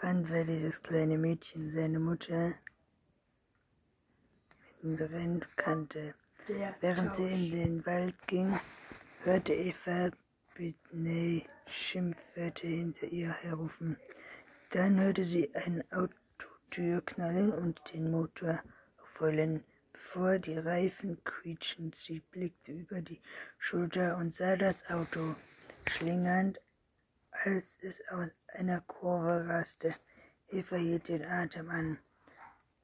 fand, weil dieses kleine Mädchen seine Mutter mittendrin kannte. Der Während sie in den Wald ging, hörte Eva Bidney Schimpfwörter hinter ihr herrufen. Dann hörte sie eine Autotür knallen und den Motor aufheulen. Bevor die Reifen quietschen, sie blickte über die Schulter und sah das Auto schlingernd, als es aus einer Kurve raste. Eva hielt den Atem an,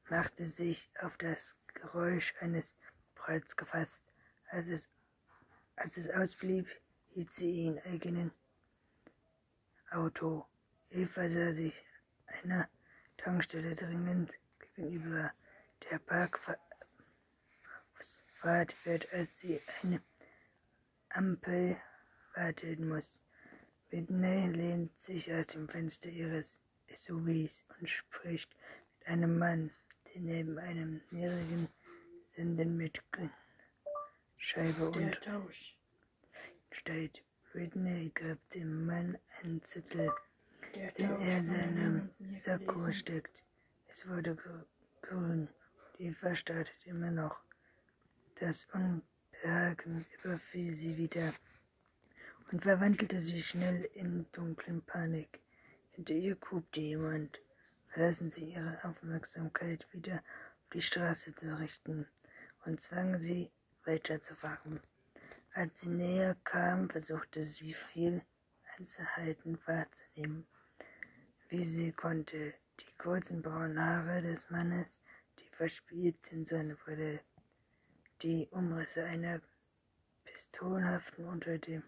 machte sich auf das Geräusch eines Pralls gefasst. Als es, als es ausblieb, hielt sie ihren eigenen Auto. Eva sah sich einer Tankstelle dringend gegenüber. Der Parkfahrt wird, als sie eine Ampel warten muss. Whitney lehnt sich aus dem Fenster ihres SUVs und spricht mit einem Mann, der neben einem niedrigen Senden mit Scheibe und steht. Whitney gab dem Mann einen Zettel, den er in seinem Sakko steckt. Es wurde gr- grün. Die Eva startet immer noch. Das Unbehagen überfiel sie wieder und verwandelte sich schnell in dunklen Panik. Hinter ihr kubte jemand. Verlassen sie ihre Aufmerksamkeit wieder auf die Straße zu richten und zwang sie weiterzufahren. Als sie näher kam, versuchte sie viel Einzelheiten wahrzunehmen, wie sie konnte. Die kurzen braunen Haare des Mannes, die verspielt in seine Brille, die Umrisse einer pistolenhaften unter dem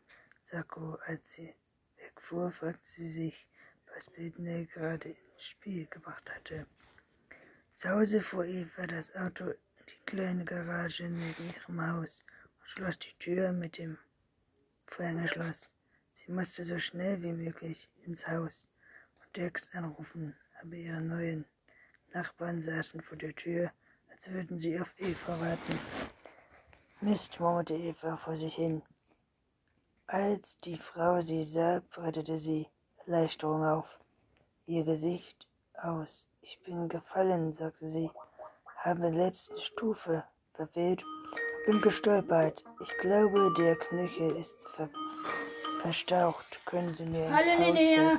Sakko. Als sie wegfuhr, fragte sie sich, was Whitney gerade ins Spiel gebracht hatte. Zu Hause fuhr Eva das Auto in die kleine Garage neben ihrem Haus und schloss die Tür mit dem Vorhängeschloss. Sie musste so schnell wie möglich ins Haus und Dex anrufen, aber ihre neuen Nachbarn saßen vor der Tür, als würden sie auf Eva warten. Mist, murmelte Eva vor sich hin. Als die Frau sie sah, breitete sie Erleichterung auf. Ihr Gesicht aus. Ich bin gefallen, sagte sie, habe letzte Stufe verfehlt, bin gestolpert. Ich glaube, der Knöchel ist ver verstaucht. Können Sie mir ins Haus helfen?